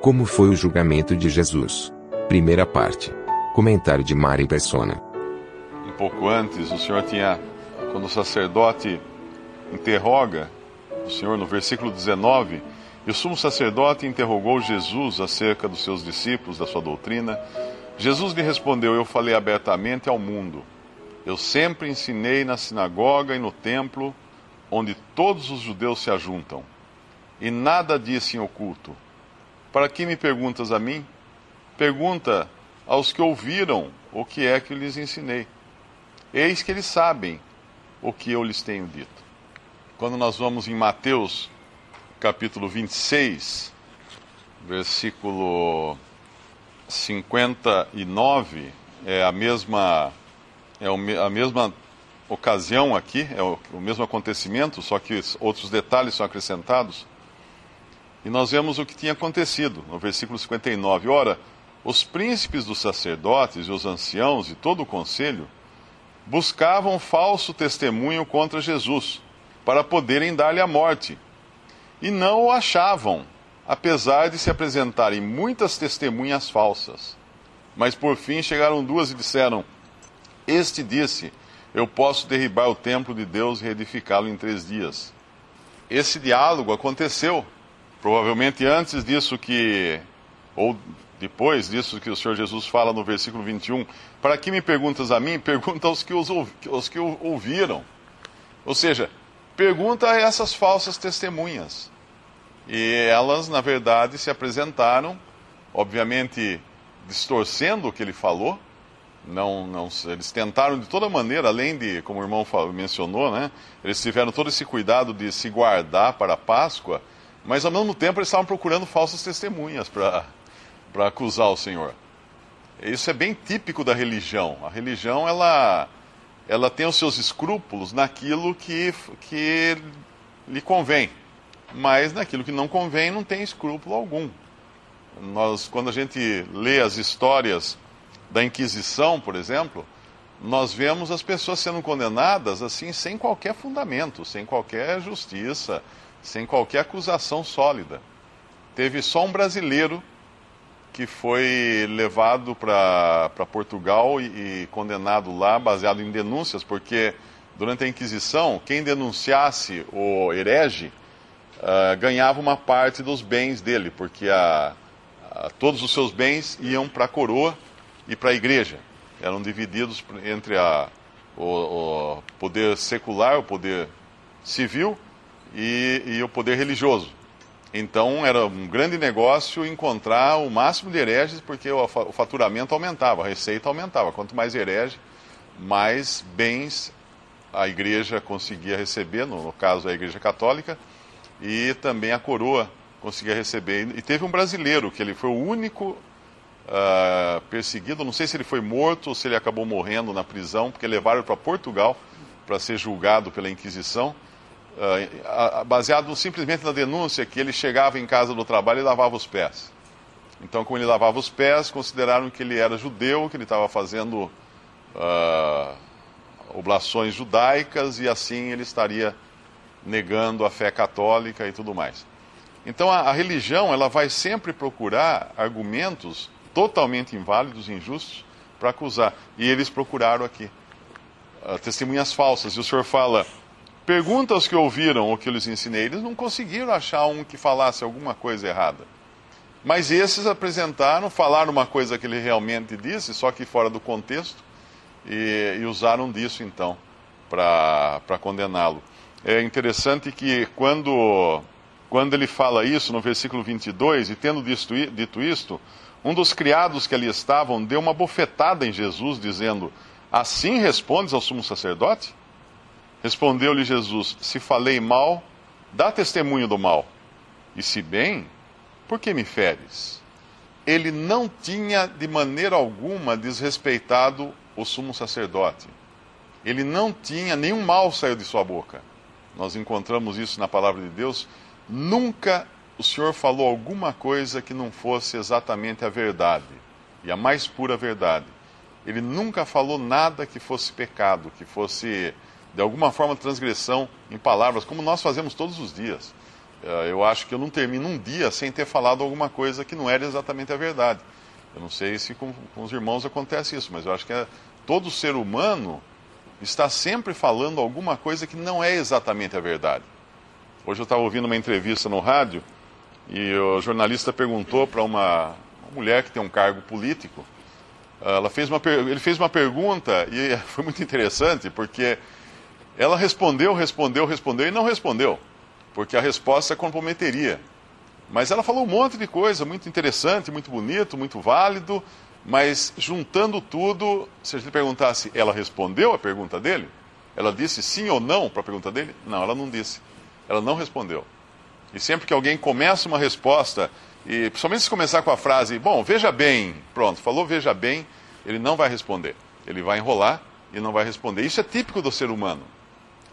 Como foi o julgamento de Jesus? Primeira parte. Comentário de Mari Persona. Um pouco antes, o Senhor tinha, quando o sacerdote interroga o Senhor no versículo 19, e o sumo sacerdote interrogou Jesus acerca dos seus discípulos, da sua doutrina. Jesus lhe respondeu: Eu falei abertamente ao mundo. Eu sempre ensinei na sinagoga e no templo, onde todos os judeus se ajuntam, e nada disse em oculto. Para que me perguntas a mim? Pergunta aos que ouviram o que é que lhes ensinei. Eis que eles sabem o que eu lhes tenho dito. Quando nós vamos em Mateus, capítulo 26, versículo 59, é a mesma é a mesma ocasião aqui, é o, o mesmo acontecimento, só que outros detalhes são acrescentados. E nós vemos o que tinha acontecido no versículo 59. Ora, os príncipes dos sacerdotes e os anciãos e todo o conselho buscavam falso testemunho contra Jesus, para poderem dar-lhe a morte. E não o achavam, apesar de se apresentarem muitas testemunhas falsas. Mas por fim chegaram duas e disseram: Este disse: Eu posso derribar o templo de Deus e reedificá-lo em três dias. Esse diálogo aconteceu Provavelmente antes disso que, ou depois disso que o Senhor Jesus fala no versículo 21, para que me perguntas a mim? Pergunta aos que, os, aos que ouviram. Ou seja, pergunta a essas falsas testemunhas. E elas, na verdade, se apresentaram, obviamente distorcendo o que ele falou. Não, não, eles tentaram de toda maneira, além de, como o irmão mencionou, né, eles tiveram todo esse cuidado de se guardar para a Páscoa mas ao mesmo tempo eles estavam procurando falsas testemunhas para acusar o Senhor. Isso é bem típico da religião. A religião ela, ela tem os seus escrúpulos naquilo que, que lhe convém, mas naquilo que não convém não tem escrúpulo algum. Nós, quando a gente lê as histórias da Inquisição, por exemplo, nós vemos as pessoas sendo condenadas assim sem qualquer fundamento, sem qualquer justiça, sem qualquer acusação sólida. Teve só um brasileiro que foi levado para Portugal e, e, condenado lá, baseado em denúncias, porque durante a Inquisição, quem denunciasse o herege uh, ganhava uma parte dos bens dele, porque a, a, todos os seus bens iam para a coroa e para a igreja. Eram divididos entre a, o, o poder secular, o poder civil e, e o poder religioso. Então era um grande negócio encontrar o máximo de hereges, porque o, faturamento aumentava, a receita aumentava. Quanto mais herege, mais bens a igreja conseguia receber, no, no, caso a igreja católica, e também a coroa conseguia receber. E teve um brasileiro, que ele foi o único uh, perseguido, não sei se ele foi morto ou se ele acabou morrendo na prisão, porque levaram para Portugal para ser julgado pela Inquisição. Uh, baseado simplesmente na denúncia que ele chegava em casa do trabalho e lavava os pés. Então, como ele lavava os pés, consideraram que ele era judeu, que ele estava fazendo uh, oblações judaicas e assim ele estaria negando a fé católica e tudo mais. Então, a, a religião ela vai sempre procurar argumentos totalmente inválidos, injustos, para acusar. E eles procuraram aqui uh, testemunhas falsas. E o senhor fala Pergunta aos que ouviram o que eu lhes ensinei. Eles não conseguiram achar um que falasse alguma coisa errada. Mas esses apresentaram, falaram uma coisa que ele realmente disse, só que fora do contexto, e, e usaram disso então para condená-lo. É interessante que quando, quando ele fala isso no versículo 22, e tendo dito, dito isto, um dos criados que ali estavam deu uma bofetada em Jesus, dizendo: Assim respondes ao sumo sacerdote? Respondeu-lhe Jesus: Se falei mal, dá testemunho do mal. E se bem, por que me feres? Ele não tinha de maneira alguma desrespeitado o sumo sacerdote. Ele não tinha, nenhum mal saiu de sua boca. Nós encontramos isso na palavra de Deus. Nunca o Senhor falou alguma coisa que não fosse exatamente a verdade, e a mais pura verdade. Ele nunca falou nada que fosse pecado, que fosse de alguma forma transgressão em palavras, como nós fazemos todos os dias. Eh, eu acho que eu não termino um dia sem ter falado alguma coisa que não era exatamente a verdade. Eu não sei se com, com os irmãos acontece isso, mas eu acho que é, todo ser humano está sempre falando alguma coisa que não é exatamente a verdade. Hoje eu estava ouvindo uma entrevista no rádio e o jornalista perguntou para uma, mulher que tem um cargo político. Ela fez uma, ele fez uma pergunta e foi muito interessante porque ela respondeu, respondeu, respondeu e não respondeu, porque a resposta comprometeria. Mas ela falou um monte de coisa muito interessante, muito bonito, muito válido, mas juntando tudo, se a gente perguntasse, ela respondeu a pergunta dele? Ela disse sim ou não para a pergunta dele? Não, ela não disse. Ela não respondeu. E sempre que alguém começa uma resposta, e principalmente se começar com a frase, bom, veja bem, pronto, falou veja bem, ele não vai responder. Ele vai enrolar e não vai responder. Isso é típico do ser humano.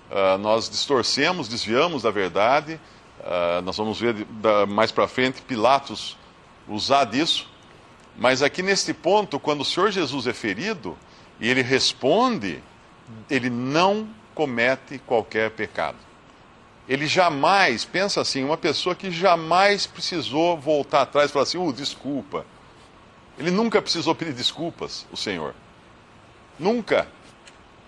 Uh, nós distorcemos, desviamos da verdade. Uh, nós vamos ver da, mais para frente Pilatos usar disso mas aqui neste ponto, quando o Senhor Jesus é ferido e ele responde, ele não comete qualquer pecado. Ele jamais, pensa assim, uma pessoa que jamais precisou voltar atrás e falar assim, uh, desculpa. Ele nunca precisou pedir desculpas, o Senhor. Nunca.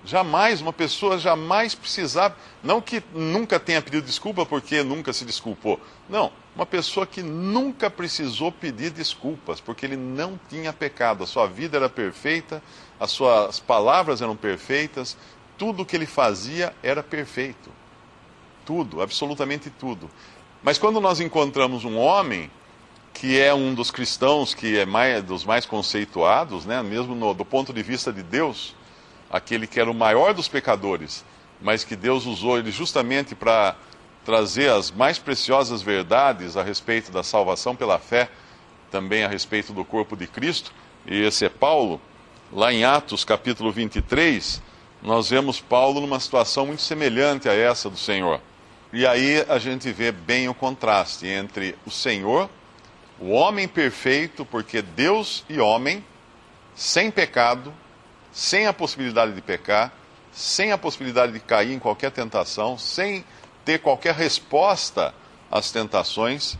Jamais, uma pessoa jamais precisava, não que nunca tenha pedido desculpa porque nunca se desculpou. Não, uma pessoa que nunca precisou pedir desculpas, porque ele não tinha pecado, a sua vida era perfeita, as suas palavras eram perfeitas, tudo que ele fazia era perfeito. Tudo, absolutamente tudo. Mas quando nós encontramos um homem que é um dos cristãos que é mais, dos mais conceituados, né, mesmo no, do ponto de vista de Deus, aquele que era o maior dos pecadores, mas que Deus usou ele justamente para trazer as mais preciosas verdades a respeito da salvação pela fé, também a respeito do corpo de Cristo, e esse é Paulo. Lá em Atos capítulo 23, nós vemos Paulo numa situação muito semelhante a essa do Senhor. E aí a gente vê bem o contraste entre o Senhor, o homem perfeito, porque Deus e homem, sem pecado, sem a possibilidade de pecar, sem a possibilidade de cair em qualquer tentação, sem ter qualquer resposta às tentações.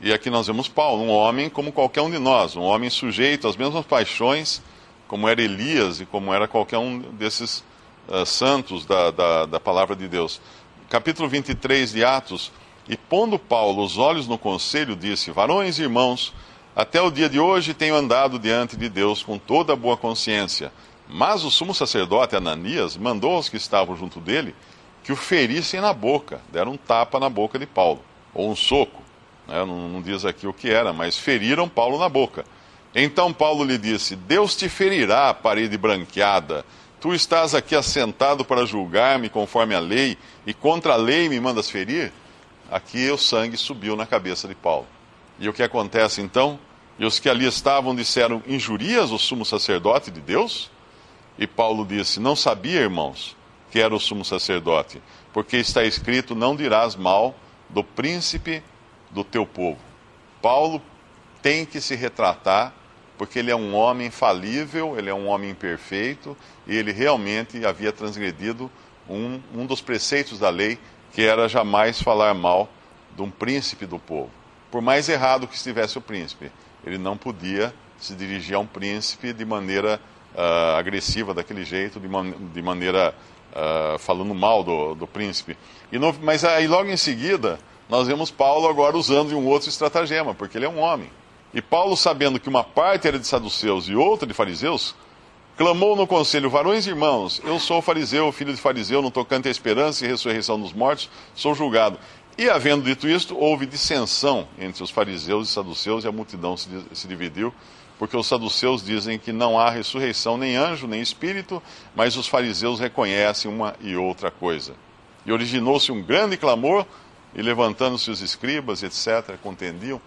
E aqui nós vemos Paulo, um homem como qualquer um de nós, um homem sujeito às mesmas paixões, como era Elias e como era qualquer um desses uh, santos da, da, da palavra de Deus. Capítulo 23 de Atos. E pondo Paulo os olhos no conselho, disse: Varões e irmãos, até o dia de hoje tenho andado diante de Deus com toda a boa consciência mas o sumo sacerdote Ananias mandou aos que estavam junto dele que o ferissem na boca, deram um tapa na boca de Paulo, ou um soco. Né? Não, não diz aqui o que era, mas feriram Paulo na boca. Então Paulo lhe disse: Deus te ferirá, parede branqueada. Tu estás aqui assentado para julgar-me conforme a lei, e contra a lei me mandas ferir? Aqui o sangue subiu na cabeça de Paulo. E o que acontece então? E os que ali estavam disseram: Injurias o sumo sacerdote de Deus? E Paulo disse: Não sabia, irmãos, que era o sumo sacerdote, porque está escrito: Não dirás mal do príncipe do teu povo. Paulo tem que se retratar, porque ele é um homem falível, ele é um homem imperfeito, e ele realmente havia transgredido um, um dos preceitos da lei, que era jamais falar mal de um príncipe do povo. Por mais errado que estivesse o príncipe, ele não podia se dirigir a um príncipe de maneira uh, agressiva daquele jeito, de, man de maneira uh, falando mal do, do príncipe. No, mas aí logo em seguida, nós vemos Paulo agora usando um outro estratagema, porque ele é um homem. E Paulo, sabendo que uma parte era de saduceus e outra de fariseus, clamou no conselho: Varões e irmãos, eu sou fariseu, filho de fariseu, no tocante à esperança e ressurreição dos mortos, sou julgado. E havendo dito isto, houve dissensão entre os fariseus e saduceus, e a multidão se, se dividiu porque os saduceus dizem que não há ressurreição nem anjo, nem espírito, mas os fariseus reconhecem uma e outra coisa. E originou-se um grande clamor, e levantando-se os escribas, etc., contendiam.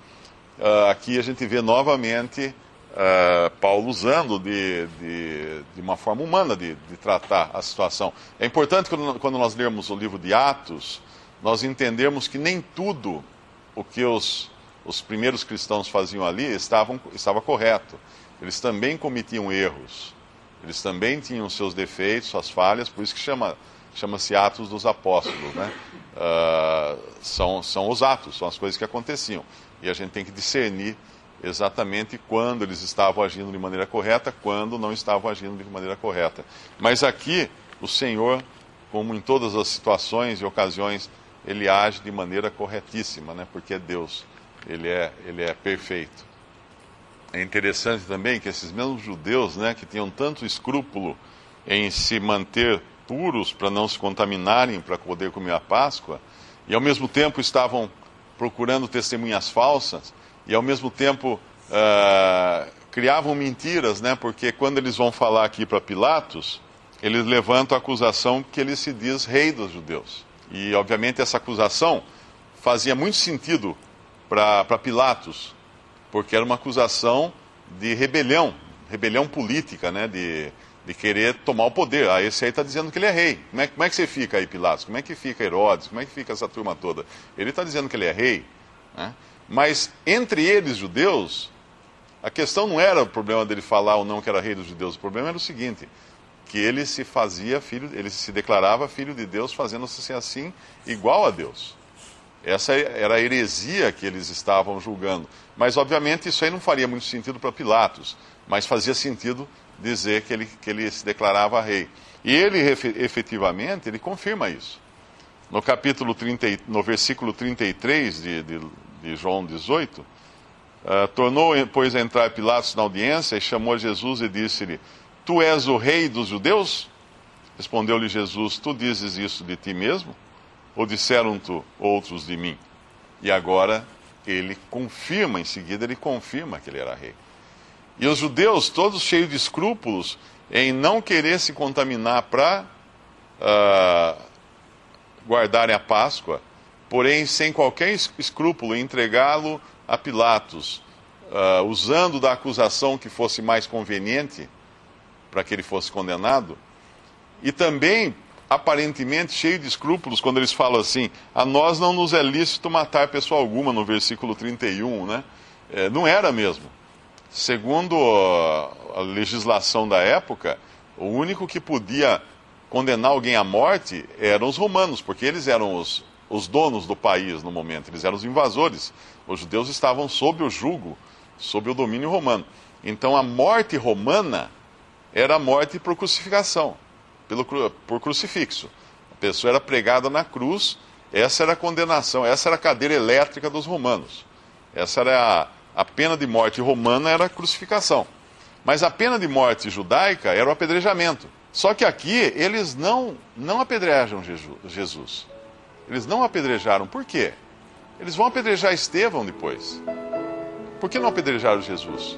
Uh, aqui a gente vê novamente uh, Paulo usando de, de, de, uma forma humana de, de, tratar a situação. É importante quando, quando nós lermos o livro de Atos, nós entendermos que nem tudo o que os, os primeiros cristãos faziam ali estavam, estava correto. Eles também cometiam erros. Eles também tinham seus defeitos, suas falhas, por isso que chama chama-se Atos dos Apóstolos, né? Uh, são, são os atos, são as coisas que aconteciam. E a gente tem que discernir exatamente quando eles estavam agindo de maneira correta, quando não estavam agindo de maneira correta. Mas aqui, o Senhor, como em todas as situações e ocasiões, ele age de maneira corretíssima, né? porque é Deus, ele é, ele é perfeito. É interessante também que esses mesmos judeus, né, que tinham tanto escrúpulo em se manter puros para não se contaminarem para poder comer a Páscoa, e ao mesmo tempo estavam procurando testemunhas falsas, e ao mesmo tempo uh, criavam mentiras, né? Porque quando eles vão falar aqui para Pilatos, eles levantam a acusação que ele se diz rei dos judeus. E obviamente essa acusação fazia muito sentido para Pilatos, porque era uma acusação de rebelião, rebelião política, né? De, de querer tomar o poder. Ah, esse aí está dizendo que ele é rei. Como é, como é, que você fica aí, Pilatos? Como é que fica Herodes? Como é que fica essa turma toda? Ele está dizendo que ele é rei. Né? Mas entre eles, judeus, a questão não era o problema dele falar ou não que era rei dos judeus. O problema era o seguinte: que ele se fazia filho, ele se declarava filho de Deus, fazendo-se assim igual a Deus. Essa era a heresia que eles estavam julgando. Mas, obviamente, isso aí não faria muito sentido para Pilatos, mas fazia sentido dizer que ele, que ele se declarava rei. E ele, efetivamente, ele confirma isso. No capítulo 30, no versículo 33 de, de de João 18, uh, ah, tornou, pois, a entrar Pilatos na audiência e chamou Jesus e disse-lhe: Tu és o rei dos judeus? Respondeu-lhe Jesus: Tu dizes isso de ti mesmo? Ou disseram-te outros de mim? E agora ele confirma, em seguida ele confirma que ele era rei. E os judeus, todos cheios de escrúpulos, em não querer se contaminar para uh, ah, guardarem a Páscoa, porém sem qualquer escrúpulo, entregá-lo a Pilatos, uh, usando da acusação que fosse mais conveniente para que ele fosse condenado, e também aparentemente cheio de escrúpulos quando eles falam assim: a nós não nos é lícito matar pessoa alguma, no versículo 31, né? É, não era mesmo. Segundo a legislação da época, o único que podia condenar alguém à morte eram os romanos, porque eles eram os, os donos do país no momento, eles eram os invasores. Os judeus estavam sob o jugo, sob o domínio romano. Então a morte romana era a morte por crucificação, pelo, por crucifixo. A pessoa era pregada na cruz, essa era a condenação, essa era a cadeira elétrica dos romanos. Essa era a, a pena de morte romana, era a crucificação. Mas a pena de morte judaica era o apedrejamento. Só que aqui eles não, não apedrejam Jesus. Eles não apedrejaram. Por quê? Eles vão apedrejar Estevão depois. Por que não apedrejaram Jesus?